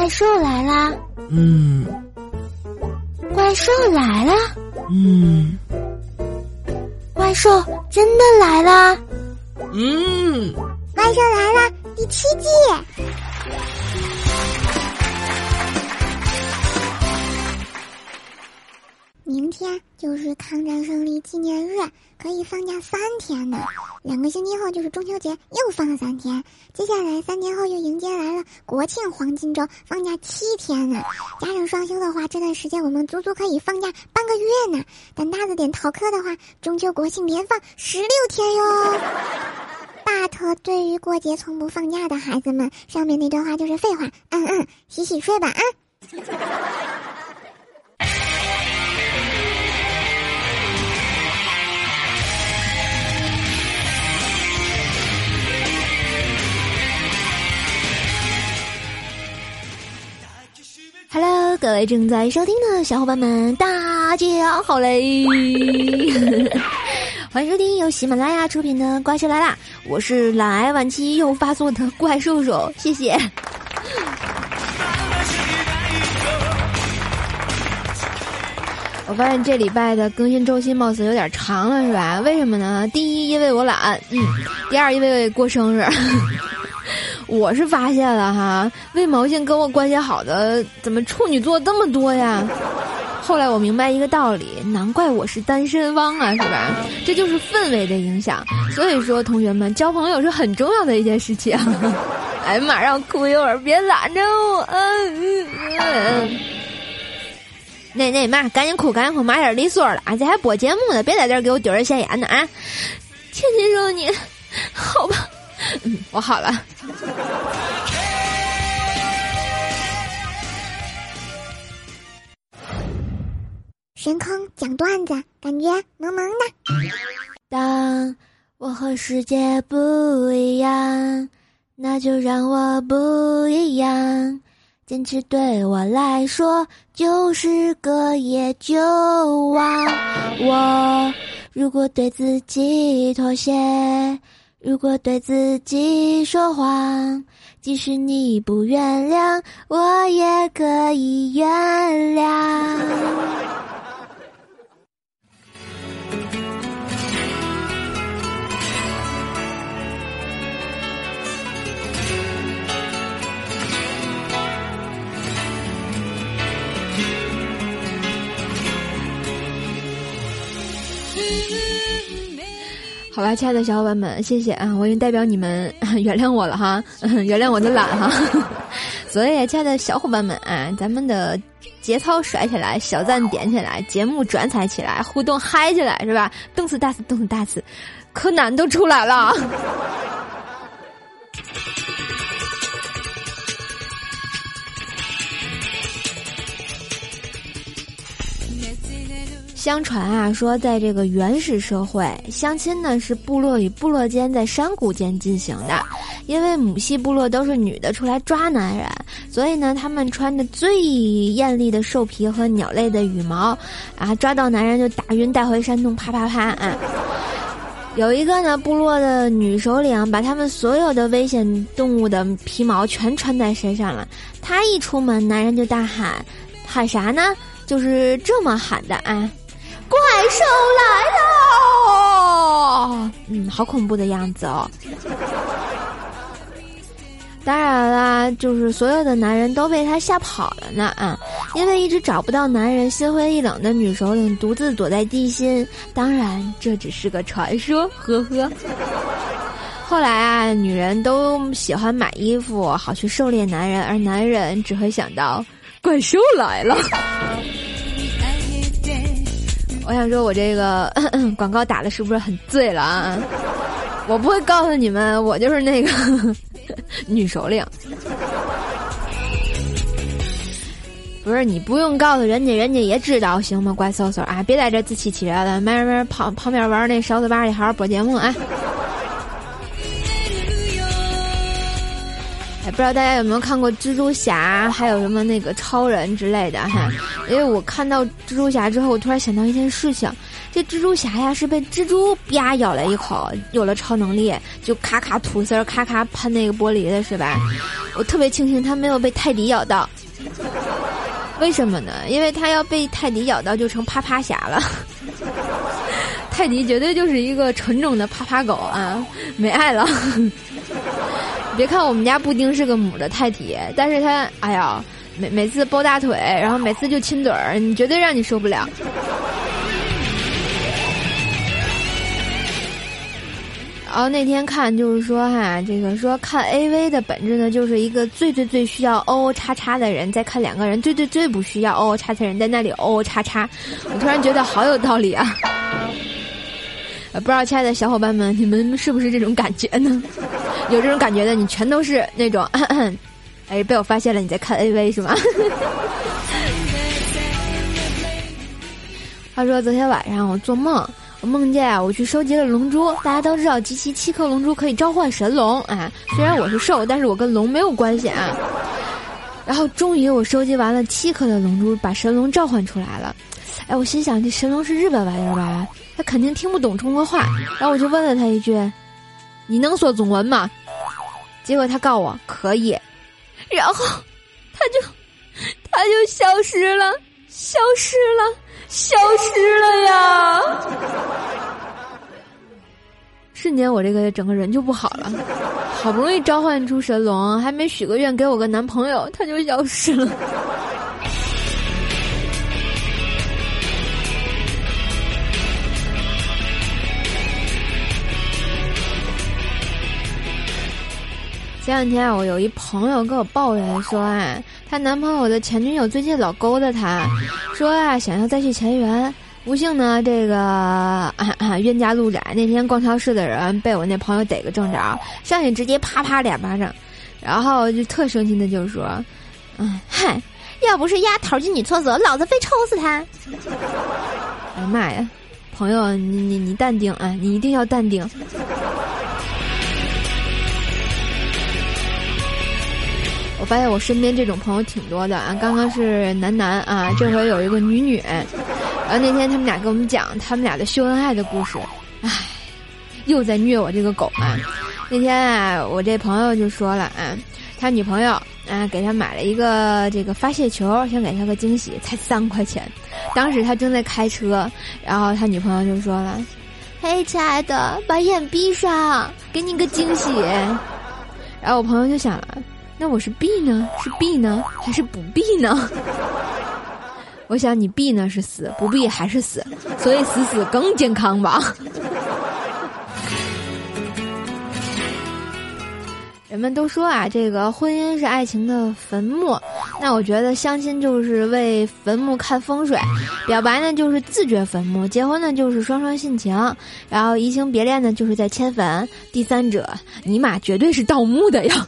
怪兽来啦！嗯，怪兽来啦！嗯，怪兽真的来啦！嗯，怪兽来了第七季。明天就是抗战胜利纪念日，可以放假三天呢。两个星期后就是中秋节，又放了三天。接下来三天后又迎接来了国庆黄金周，放假七天呢。加上双休的话，这段时间我们足足可以放假半个月呢。胆大字点逃课的话，中秋国庆连放十六天哟。大特对于过节从不放假的孩子们，上面那段话就是废话。嗯嗯，洗洗睡吧啊。各位正在收听的小伙伴们，大家好嘞！欢迎收听由喜马拉雅出品的《怪兽来啦》，我是懒癌晚期又发作的怪兽兽，谢谢。我发现这礼拜的更新周期貌似有点长了，是吧？为什么呢？第一，因为我懒；嗯，第二，因为过生日。我是发现了哈，为毛线跟我关系好的怎么处女座这么多呀？后来我明白一个道理，难怪我是单身汪啊，是吧？这就是氛围的影响。所以说，同学们交朋友是很重要的一件事情。哎呀妈，让哭一会儿，别拦着我。嗯嗯。那那妈，赶紧哭，赶紧哭，马点利索了，俺这还播节目呢，别在这儿给我丢人现眼呢啊！倩倩说你，好吧。嗯，我好了。神空讲段子，感觉萌萌的。当我和世界不一样，那就让我不一样。坚持对我来说就是个野酒王。我如果对自己妥协。如果对自己说谎，即使你不原谅，我也可以原谅。好吧，亲爱的小伙伴们，谢谢啊！我已经代表你们 原谅我了哈，原谅我的懒哈。所以，亲爱的小伙伴们啊，咱们的节操甩起来，小赞点起来，节目转载起来，互动嗨起来，是吧？动次打次，动次打次，柯南都出来了。相传啊，说在这个原始社会，相亲呢是部落与部落间在山谷间进行的，因为母系部落都是女的出来抓男人，所以呢，他们穿着最艳丽的兽皮和鸟类的羽毛，啊，抓到男人就打晕带回山洞，啪啪啪啊！有一个呢，部落的女首领把他们所有的危险动物的皮毛全穿在身上了，她一出门，男人就大喊，喊啥呢？就是这么喊的啊！怪兽来了！嗯，好恐怖的样子哦。当然啦，就是所有的男人都被他吓跑了呢啊！因为一直找不到男人，心灰意冷的女首领独自躲在地心。当然，这只是个传说，呵呵。后来啊，女人都喜欢买衣服，好去狩猎男人，而男人只会想到怪兽来了。我想说，我这个广告打的是不是很醉了啊？我不会告诉你们，我就是那个女首领。不是你不用告诉人家，人家也知道，行吗？怪嗖嗖啊！别在这自欺欺人了，慢慢旁旁边玩那勺子吧里好好播节目啊！不知道大家有没有看过蜘蛛侠，还有什么那个超人之类的哈？因为我看到蜘蛛侠之后，我突然想到一件事情，这蜘蛛侠呀是被蜘蛛啪咬了一口，有了超能力，就咔咔吐丝儿，咔咔喷那个玻璃的是吧？我特别庆幸他没有被泰迪咬到，为什么呢？因为他要被泰迪咬到就成啪啪侠了。泰迪绝对就是一个纯种的啪啪狗啊，没爱了。别看我们家布丁是个母的泰迪，但是他哎呀，每每次抱大腿，然后每次就亲嘴儿，你绝对让你受不了。然后那天看就是说哈，这个说看 A V 的本质呢，就是一个最最最需要 O O 叉叉的人在看两个人最最最不需要 O O 叉叉的人在那里 O O 叉叉，我突然觉得好有道理啊！呃，不知道亲爱的小伙伴们，你们是不是这种感觉呢？有这种感觉的，你全都是那种，哎，被我发现了你在看 A V 是吗？话说昨天晚上我做梦。我梦见啊，我去收集了龙珠。大家都知道，集齐七颗龙珠可以召唤神龙。啊，虽然我是兽，但是我跟龙没有关系啊。然后终于我收集完了七颗的龙珠，把神龙召唤出来了。哎，我心想这神龙是日本玩意儿吧？他肯定听不懂中国话。然后我就问了他一句：“你能说中文吗？”结果他告我可以。然后他就他就消失了，消失了。消失了呀！瞬间我这个整个人就不好了，好不容易召唤出神龙，还没许个愿给我个男朋友，他就消失了。前两天我有一朋友跟我抱怨说啊。她男朋友的前女友最近老勾搭她，说啊想要再去前缘。不幸呢，这个冤家路窄。那天逛超市的人被我那朋友逮个正着，上去直接啪啪两巴掌，然后就特生气的就说：“嗯嗨，要不是丫头进女厕所，老子非抽死他！”哎呀妈呀，朋友你你你淡定啊，你一定要淡定。发现我身边这种朋友挺多的啊，刚刚是男男啊，这回有一个女女，然后那天他们俩跟我们讲他们俩的秀恩爱的故事，唉，又在虐我这个狗啊。那天啊，我这朋友就说了啊，他女朋友啊给他买了一个这个发泄球，想给他个惊喜，才三块钱。当时他正在开车，然后他女朋友就说了：“嘿，亲爱的，把眼闭上，给你个惊喜。”然后我朋友就想了。那我是 B 呢？是 B 呢？还是不 B 呢？我想你 B 呢是死，不 B 还是死，所以死死更健康吧。人们都说啊，这个婚姻是爱情的坟墓。那我觉得相亲就是为坟墓看风水，表白呢就是自掘坟墓，结婚呢就是双双殉情，然后移情别恋呢就是在迁坟。第三者，尼玛绝对是盗墓的呀！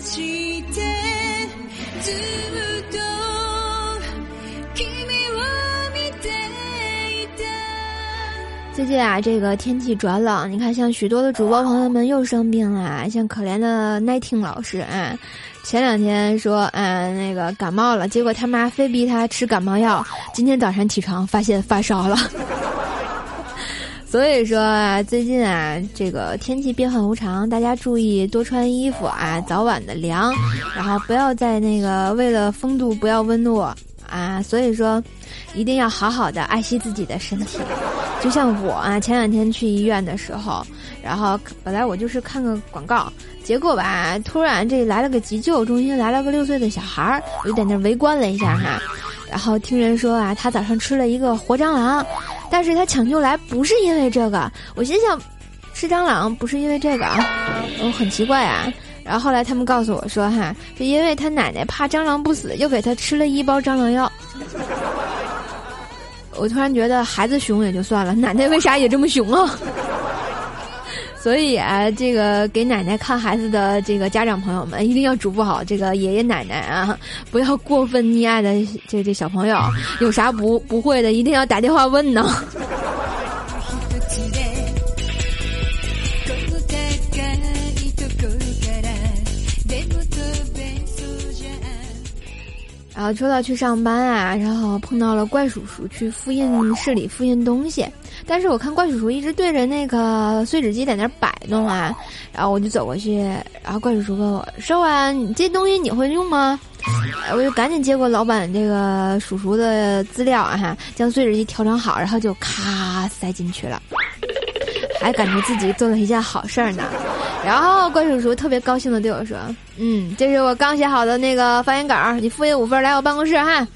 最近啊，这个天气转冷，你看，像许多的主播朋友们又生病了，像可怜的奈听老师啊，前两天说嗯那个感冒了，结果他妈非逼他吃感冒药，今天早上起床发现发烧了。所以说啊，最近啊，这个天气变幻无常，大家注意多穿衣服啊，早晚的凉，然后不要在那个为了风度不要温度啊，所以说一定要好好的爱惜自己的身体。就像我啊，前两天去医院的时候，然后本来我就是看个广告，结果吧，突然这来了个急救中心，来了个六岁的小孩儿，我就在那围观了一下哈，然后听人说啊，他早上吃了一个活蟑螂。但是他抢救来不是因为这个，我心想，吃蟑螂不是因为这个啊，我很奇怪啊。然后后来他们告诉我说，哈，是因为他奶奶怕蟑螂不死，又给他吃了一包蟑螂药。我突然觉得孩子熊也就算了，奶奶为啥也这么熊啊？所以啊，这个给奶奶看孩子的这个家长朋友们，一定要嘱咐好这个爷爷奶奶啊，不要过分溺爱的这这小朋友，有啥不不会的，一定要打电话问呢。然后抽到去上班啊，然后碰到了怪叔叔去复印室里复印东西，但是我看怪叔叔一直对着那个碎纸机在那摆弄啊，然后我就走过去，然后怪叔叔问我说完你这东西你会用吗？我就赶紧接过老板这个叔叔的资料啊，哈，将碎纸机调整好，然后就咔塞进去了，还感觉自己做了一件好事儿呢。然后怪叔叔特别高兴的对我说：“嗯，这是我刚写好的那个发言稿，你复印五份来我办公室哈。”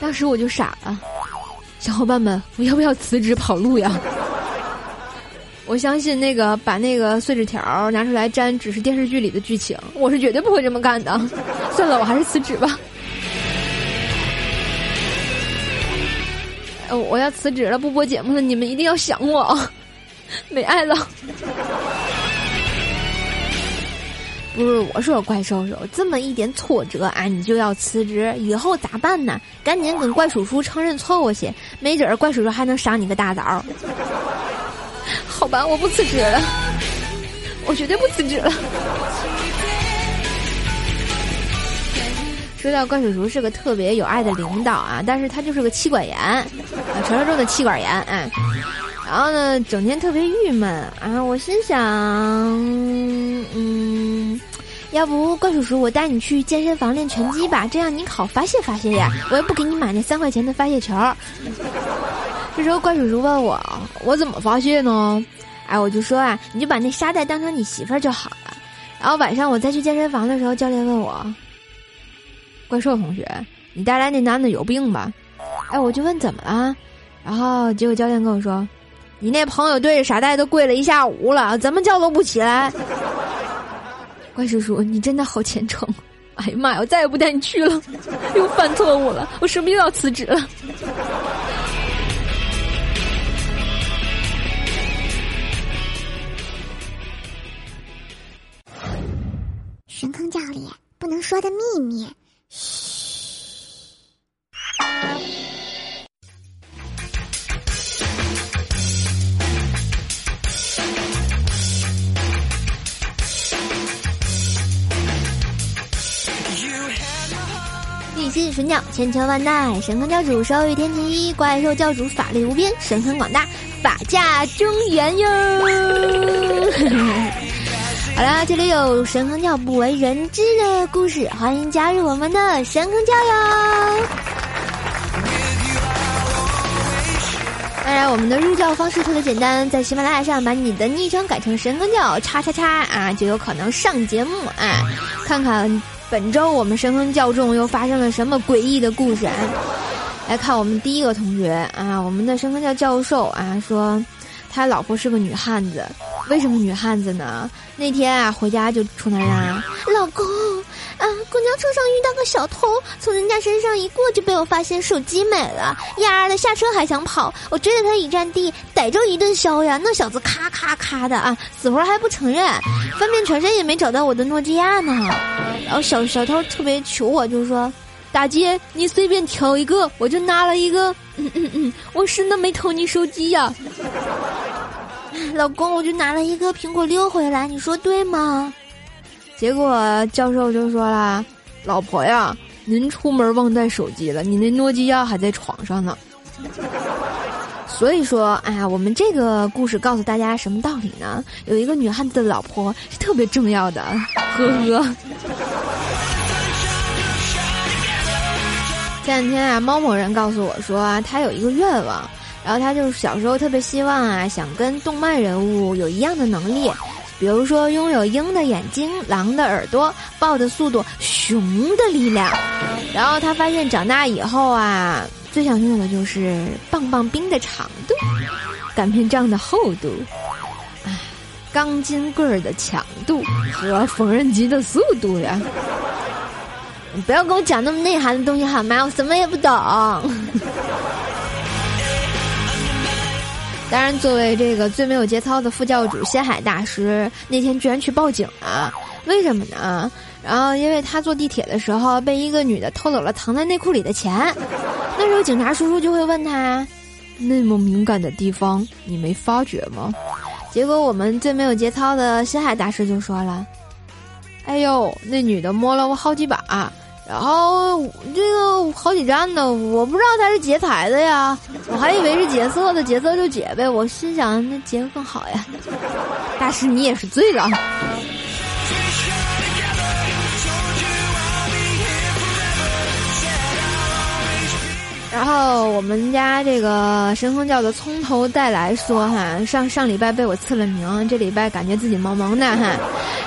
当时我就傻了，小伙伴们，我要不要辞职跑路呀？我相信那个把那个碎纸条拿出来粘只是电视剧里的剧情，我是绝对不会这么干的。算了，我还是辞职吧。呃，我要辞职了，不播节目了，你们一定要想我。没爱了，不是我说怪兽兽，这么一点挫折啊，你就要辞职，以后咋办呢？赶紧跟怪叔叔承认错误去，没准儿怪叔叔还能赏你个大枣。好吧，我不辞职了，我绝对不辞职了。说到怪叔叔是个特别有爱的领导啊，但是他就是个妻管严，啊，传说中的妻管严，哎。然后呢，整天特别郁闷啊！我心想，嗯，要不怪叔叔，我带你去健身房练拳击吧，这样你好发泄发泄呀！我也不给你买那三块钱的发泄球。这时候怪叔叔问我，我怎么发泄呢？哎，我就说啊，你就把那沙袋当成你媳妇儿就好了。然后晚上我再去健身房的时候，教练问我，怪兽同学，你带来那男的有病吧？哎，我就问怎么了？然后结果教练跟我说。你那朋友对着傻呆都跪了一下午了，怎么叫都不起来。怪叔叔，你真的好虔诚！哎呀妈呀，我再也不带你去了，又犯错误了，我是不是又要辞职了？神坑教里不能说的秘密，嘘。神教千秋万代，神坑教主手语天机，怪兽教主法力无边，神坑广大，法驾中原哟。好了，这里有神坑教不为人知的故事，欢迎加入我们的神坑教哟。当然，我们的入教方式特别简单，在喜马拉雅上把你的昵称改成神坑教叉叉叉啊，就有可能上节目啊，看看。本周我们神坑教众又发生了什么诡异的故事？来看我们第一个同学啊，我们的神坑教教授啊说，他老婆是个女汉子，为什么女汉子呢？那天啊回家就冲他嚷：“老公。”啊！公交车上遇到个小偷，从人家身上一过就被我发现手机没了，丫的下车还想跑，我追着他一站地，逮着一顿削呀！那小子咔咔咔的啊，死活还不承认，翻遍全身也没找到我的诺基亚呢。然后小小偷特别求我，就说：“大姐，你随便挑一个，我就拿了一个。”嗯嗯嗯，我真的没偷你手机呀，老公，我就拿了一个苹果六回来，你说对吗？结果教授就说了：“老婆呀，您出门忘带手机了，你那诺基亚还在床上呢。”所以说，哎呀，我们这个故事告诉大家什么道理呢？有一个女汉子的老婆是特别重要的，呵呵。前两天啊，猫某人告诉我说，他有一个愿望，然后他就是小时候特别希望啊，想跟动漫人物有一样的能力。比如说，拥有鹰的眼睛、狼的耳朵、豹的速度、熊的力量。然后他发现长大以后啊，最想拥有的就是棒棒冰的长度、擀面杖的厚度、唉，钢筋棍儿的强度和缝纫机的速度呀！你不要跟我讲那么内涵的东西好吗？我什么也不懂。当然，作为这个最没有节操的副教主仙海大师，那天居然去报警了，为什么呢？然后，因为他坐地铁的时候被一个女的偷走了藏在内裤里的钱，那时候警察叔叔就会问他：“那么敏感的地方，你没发觉吗？”结果我们最没有节操的仙海大师就说了：“哎呦，那女的摸了我好几把，然后这个好几站呢，我不知道他是劫财的呀，我还以为是劫色的，劫色就劫呗。我心想那劫更好呀。大师你也是醉了。然后我们家这个神风教的从头再来说哈，上上礼拜被我赐了名，这礼拜感觉自己萌萌的哈，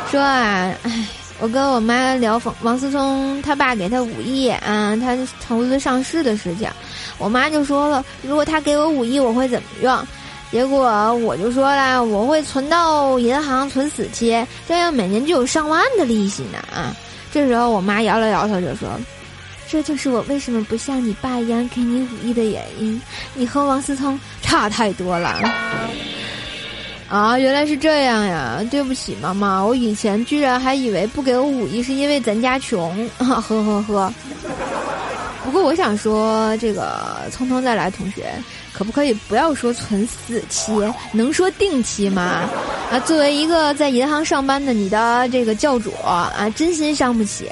说啊，哎。我跟我妈聊王王思聪他爸给他五亿啊，他投资上市的事情，我妈就说了，如果他给我五亿，我会怎么用？结果我就说了，我会存到银行存死期，这样每年就有上万的利息呢啊！这时候我妈摇了摇头就说：“这就是我为什么不像你爸一样给你五亿的原因，你和王思聪差太多了。”啊，原来是这样呀！对不起，妈妈，我以前居然还以为不给我五亿是因为咱家穷，呵呵呵。不过我想说，这个从头再来，同学，可不可以不要说存死期，能说定期吗？啊，作为一个在银行上班的你的这个教主啊，真心伤不起，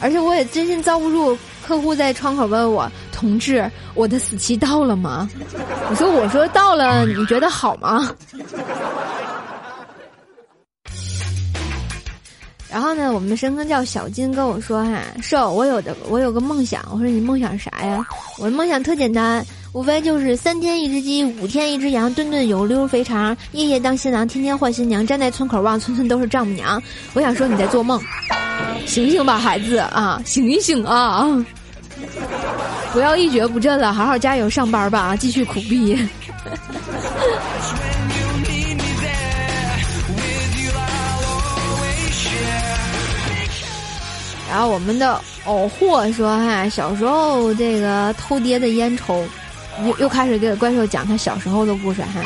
而且我也真心遭不住。客户在窗口问我：“同志，我的死期到了吗？”我说：“我说到了，你觉得好吗？”然后呢，我们的深坑叫小金跟我说：“哈，瘦，我有的，我有个梦想。”我说：“你梦想啥呀？”我的梦想特简单，无非就是三天一只鸡，五天一只羊，顿顿有溜肥肠，夜夜当新郎，天天换新娘，站在村口望，村村都是丈母娘。我想说你在做梦。醒醒吧，孩子啊，醒一醒啊！不要一蹶不振了，好好加油上班吧，继续苦逼。然后我们的偶货说哈，小时候这个偷爹的烟抽，又又开始给怪兽讲他小时候的故事哈。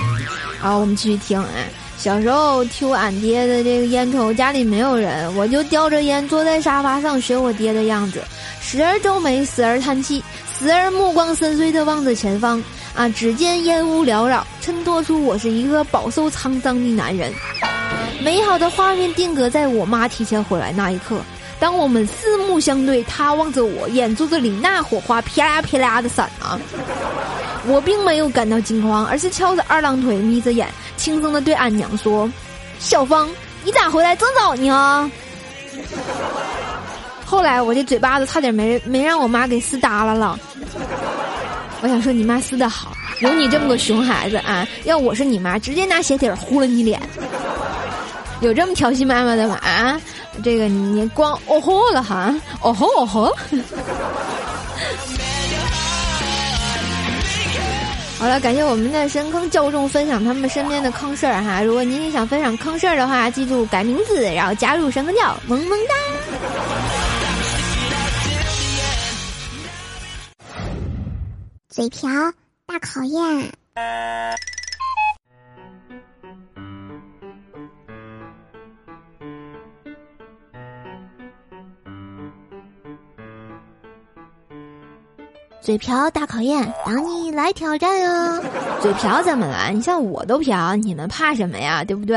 然后我们继续听啊。小时候听俺爹的这个烟抽，家里没有人，我就叼着烟坐在沙发上学我爹的样子，时而皱眉，时而叹气，时而目光深邃的望着前方。啊，只见烟雾缭绕，衬托出我是一个饱受沧桑的男人。美好的画面定格在我妈提前回来那一刻，当我们四目相对，他望着我，眼珠子里那火花啪啦啪啦的闪啊。我并没有感到惊慌，而是翘着二郎腿，眯着眼，轻声的对俺娘说：“小芳，你咋回来这么早呢？”后来我这嘴巴子差点没没让我妈给撕耷拉了。我想说你妈撕的好，有你这么个熊孩子啊！要我是你妈，直接拿鞋底儿呼了你脸。有这么调戏妈妈的吗？啊，这个你光哦吼了哈，哦吼哦吼。好了，感谢我们的深坑教众分享他们身边的坑事儿哈。如果您也想分享坑事儿的话，记住改名字，然后加入神坑教，萌萌哒。嘴瓢大考验。嘴瓢大考验，等你来挑战哦！嘴瓢怎么了？你像我都瓢，你们怕什么呀？对不对？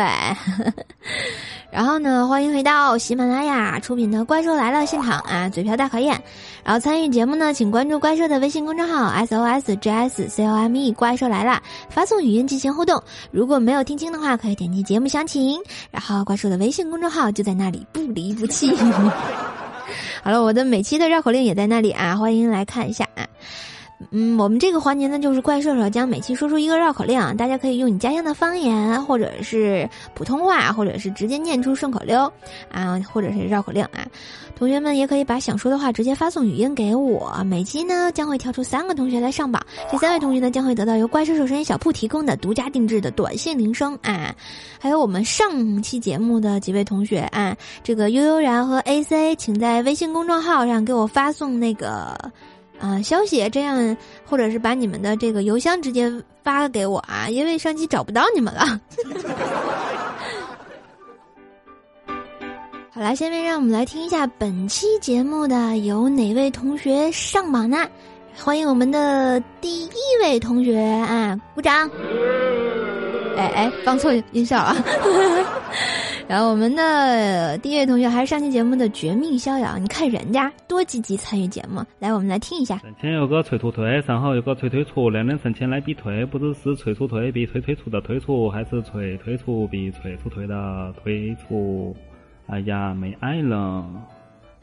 然后呢，欢迎回到喜马拉雅出品的《怪兽来了》现场啊！嘴瓢大考验，然后参与节目呢，请关注怪兽的微信公众号 S O S J S C O M E，怪兽来了，发送语音进行互动。如果没有听清的话，可以点击节目详情，然后怪兽的微信公众号就在那里，不离不弃。好了，我的每期的绕口令也在那里啊，欢迎来看一下啊。嗯，我们这个环节呢，就是怪兽兽将每期说出一个绕口令，大家可以用你家乡的方言，或者是普通话，或者是直接念出顺口溜啊，或者是绕口令啊。同学们也可以把想说的话直接发送语音给我。每期呢将会挑出三个同学来上榜，这三位同学呢将会得到由怪兽兽声音小铺提供的独家定制的短信铃声啊，还有我们上期节目的几位同学啊，这个悠悠然和 AC，请在微信公众号上给我发送那个。啊，消息这样，或者是把你们的这个邮箱直接发给我啊，因为上期找不到你们了。好了，下面让我们来听一下本期节目的有哪位同学上榜呢？欢迎我们的第一位同学啊，鼓掌！哎哎，放错音效啊！然后我们的第一位同学还是上期节目的绝命逍遥，你看人家多积极参与节目。来，我们来听一下。神前有个催吐腿，身后有个催退出，两人神前来比退，不知是催促退比催退出的退出，还是催退出比催促退的退出。哎呀，没爱了，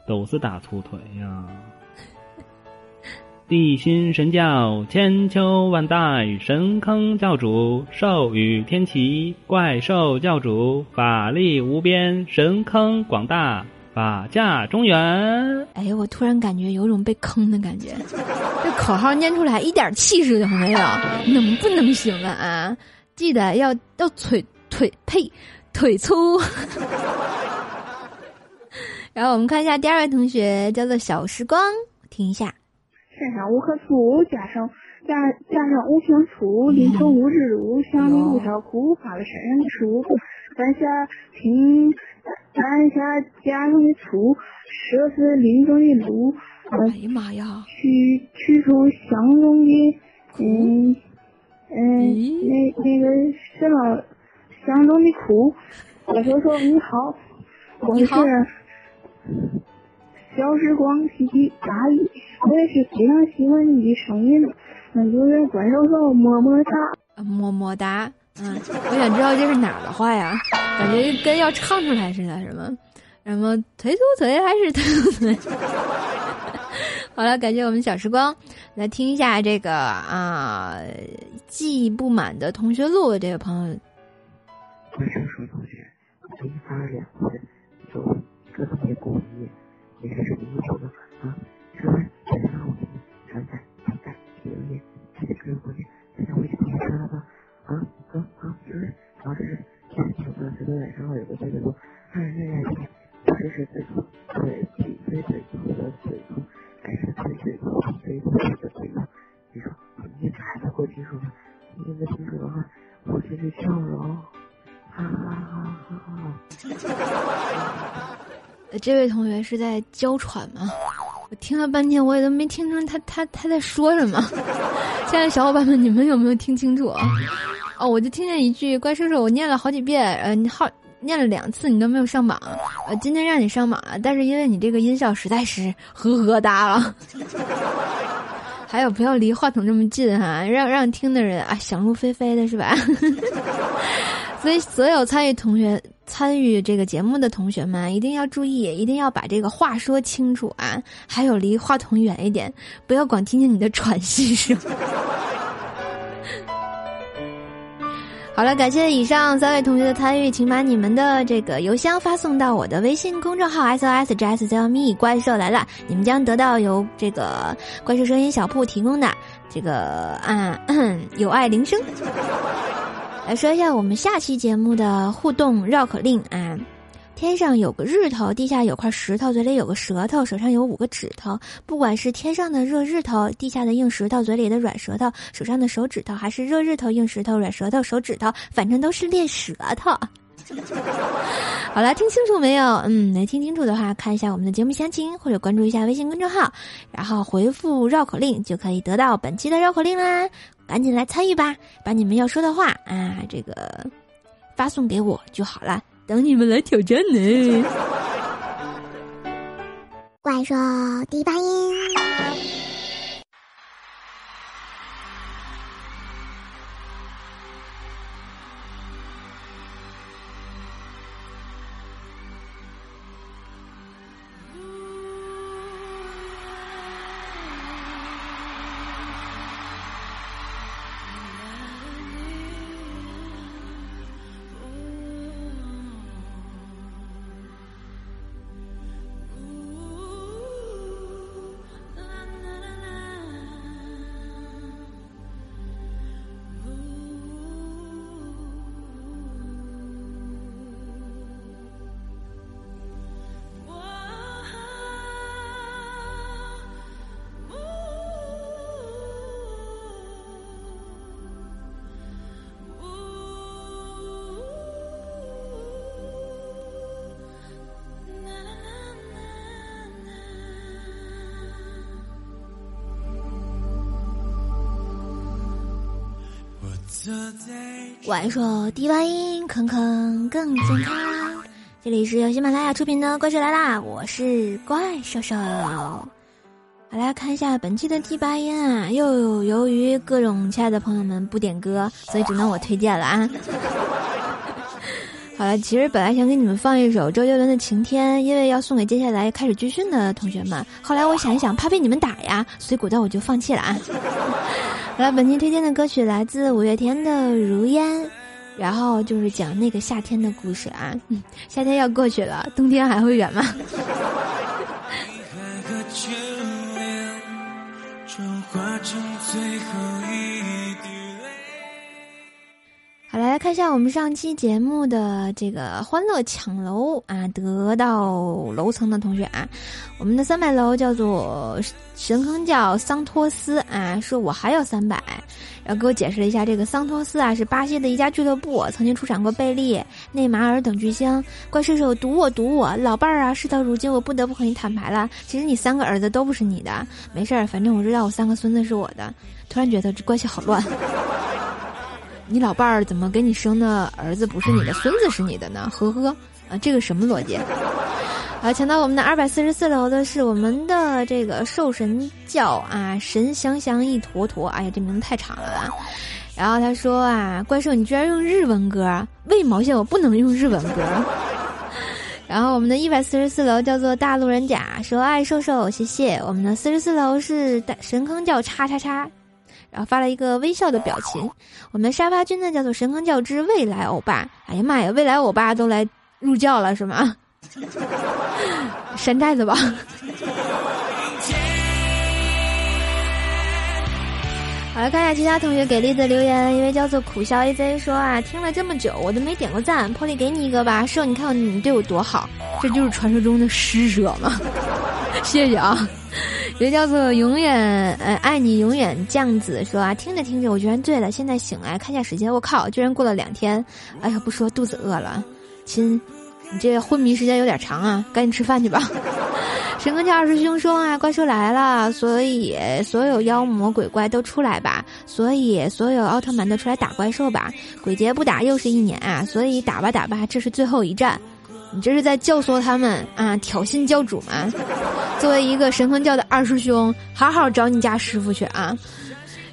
都是大粗腿呀。地心神教千秋万代，神坑教主授予天齐，怪兽教主法力无边，神坑广大，法驾中原。哎，我突然感觉有种被坑的感觉，这口号念出来一点气势都没有，能不能行了啊？记得要要腿腿呸腿粗。然后我们看一下第二位同学，叫做小时光，听一下。山上无棵树，加上加加上五片醋，淋成五日露，想你五条裤，画了山上的树，山下听山下加上的醋，设是林中的路。哎呀妈呀！取取出相中的嗯嗯那那个什么相中的苦。我说说你好，我是。小时光，嘻嘻，大意，我也是非常喜欢你的声音，那就是怪兽兽，么么哒，么么哒。嗯，我想知道这是哪儿的话呀？感觉跟要唱出来似的，什么什么腿粗腿还是腿粗腿？好了，感谢我们小时光，来听一下这个啊，记忆不满的同学录，这位朋友。怪兽兽同学，我一发两次，就一个特别故意。你是什么意思呢？是在娇喘吗？我听了半天，我也都没听清他他他在说什么。亲爱的小伙伴们，你们有没有听清楚？哦，我就听见一句“怪叔叔”，我念了好几遍，呃，你好，念了两次，你都没有上榜。呃，今天让你上榜，但是因为你这个音效实在是呵呵哒了。还有，不要离话筒这么近哈，让让听的人啊想入非非的是吧？所以，所有参与同学、参与这个节目的同学们，一定要注意，一定要把这个话说清楚啊！还有，离话筒远一点，不要光听见你的喘息声。好了，感谢以上三位同学的参与，请把你们的这个邮箱发送到我的微信公众号 S O S J S Z M E 怪兽来了，你们将得到由这个怪兽声音小铺提供的这个啊 有爱铃声。来说一下我们下期节目的互动绕口令啊！天上有个日头，地下有块石头，嘴里有个舌头，手上有五个指头。不管是天上的热日头，地下的硬石头，嘴里的软舌头，手上的手指头，还是热日头、硬石头、软舌头、手指头，反正都是练舌头。好了，听清楚没有？嗯，没听清楚的话，看一下我们的节目详情，或者关注一下微信公众号，然后回复绕口令，就可以得到本期的绕口令啦。赶紧来参与吧，把你们要说的话啊，这个发送给我就好了，等你们来挑战呢。怪兽第八音。晚说低八音，坑坑更健康。这里是由喜马拉雅出品的《怪兽来啦》，我是怪兽兽。好来看一下本期的第八音啊，又由于各种亲爱的朋友们不点歌，所以只能我推荐了啊。好了，其实本来想给你们放一首周杰伦的《晴天》，因为要送给接下来开始军训的同学们。后来我想一想，怕被你们打呀，所以果断我就放弃了啊。好了，本期推荐的歌曲来自五月天的《如烟》，然后就是讲那个夏天的故事啊。夏天要过去了，冬天还会远吗？好，来看一下我们上期节目的这个欢乐抢楼啊，得到楼层的同学啊，我们的三百楼叫做神坑叫桑托斯啊，说我还有三百，然后给我解释了一下，这个桑托斯啊是巴西的一家俱乐部，曾经出产过贝利、内马尔等巨星。怪兽兽赌我赌我，老伴儿啊，事到如今我不得不和你坦白了，其实你三个儿子都不是你的，没事儿，反正我知道我三个孙子是我的。突然觉得这关系好乱。你老伴儿怎么给你生的儿子不是你的，孙子是你的呢？呵呵，啊，这个什么逻辑？好，抢到我们的二百四十四楼的是我们的这个兽神教啊，神祥祥一坨坨，哎呀，这名字太长了啊。然后他说啊，怪兽你居然用日文歌，为毛线我不能用日文歌？然后我们的一百四十四楼叫做大陆人甲，说爱瘦瘦，谢谢。我们的四十四楼是大神坑教叉叉叉。然后发了一个微笑的表情。我们沙发君呢叫做神坑教之未来欧巴。哎呀妈呀，未来欧巴都来入教了是吗？山寨的吧。好来看一下其他同学给力的留言，一位叫做苦笑 AZ 说啊，听了这么久我都没点过赞，破例给你一个吧，瘦你看你对我多好，这就是传说中的施舍吗？谢谢啊。这叫做永远呃爱你永远酱子说啊，听着听着我居然醉了，现在醒来看下时间，我靠，居然过了两天，哎呀不说肚子饿了，亲，你这昏迷时间有点长啊，赶紧吃饭去吧。神坑教二师兄说啊，怪兽来了，所以所有妖魔鬼怪都出来吧，所以所有奥特曼都出来打怪兽吧，鬼节不打又是一年啊，所以打吧打吧，这是最后一战。你这是在教唆他们啊，挑衅教主吗？作为一个神坑教的二师兄，好好找你家师傅去啊！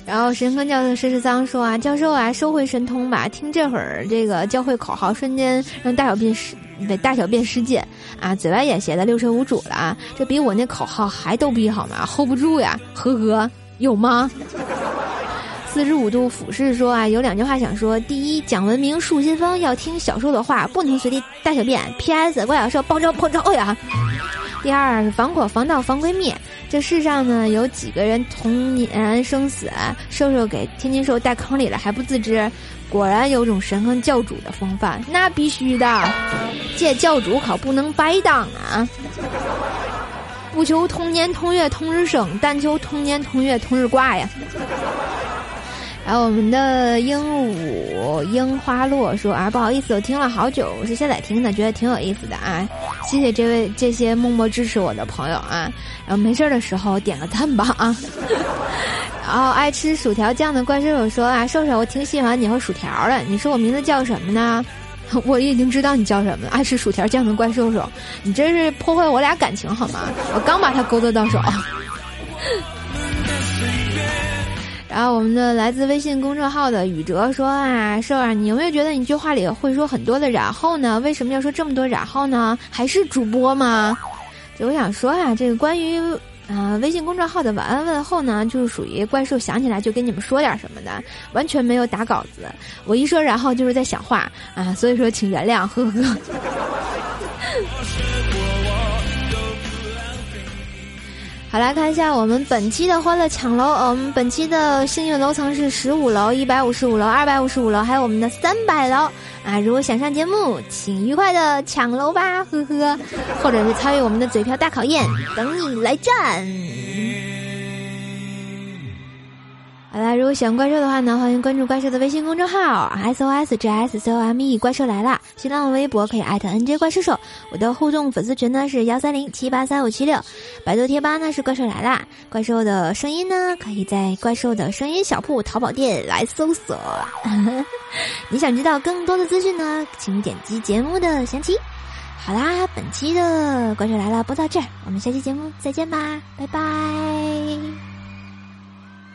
然后神坑教授石十桑说啊，教授啊，收回神通吧，听这会儿这个教会口号，瞬间让大小便失，大小便失禁啊，嘴歪眼斜的六神无主了啊，这比我那口号还逗逼好吗？hold 不住呀，呵呵，有吗？四十五度俯视说啊，有两句话想说：第一，讲文明树新风，要听小兽的话，不能随地大小便。P.S. 怪小兽爆招破招呀！第二，防火防盗防闺蜜。这世上呢，有几个人同年生死，兽兽给天津兽带坑里了还不自知，果然有种神坑教主的风范。那必须的，借教主可不能白当啊！不求同年同月同日生，但求同年同月同日挂呀！然后我们的鹦鹉樱花落说啊，不好意思，我听了好久，我是现在听的，觉得挺有意思的啊，谢谢这位这些默默支持我的朋友啊，然后没事儿的时候点个赞吧啊。然后爱吃薯条酱的怪兽兽说啊，瘦瘦，我挺喜欢你和薯条的，你说我名字叫什么呢？我已经知道你叫什么了，爱吃薯条酱的怪兽兽，你真是破坏我俩感情好吗？我刚把他勾搭到手。然后我们的来自微信公众号的宇哲说啊，瘦儿，你有没有觉得你句话里会说很多的然后呢？为什么要说这么多然后呢？还是主播吗？就我想说啊，这个关于啊微信公众号的晚安问候呢，就是属于怪兽想起来就跟你们说点什么的，完全没有打稿子。我一说然后就是在想话啊，所以说请原谅，呵呵。好，来看一下我们本期的欢乐抢楼。我们本期的幸运楼层是十五楼、一百五十五楼、二百五十五楼，还有我们的三百楼。啊，如果想上节目，请愉快的抢楼吧，呵呵，或者是参与我们的嘴瓢大考验，等你来战。好了，如果喜欢怪兽的话呢，欢迎关注怪兽的微信公众号 S O S J S C O M E，怪兽来啦！新浪微博可以艾特 N J 怪兽兽。我的互动粉丝群呢是幺三零七八三五七六，百度贴吧呢是怪兽来啦。怪兽的声音呢，可以在怪兽的声音小铺淘宝店来搜索。你想知道更多的资讯呢，请点击节目的详情。好啦，本期的怪兽来了播到这儿，我们下期节目再见吧，拜拜。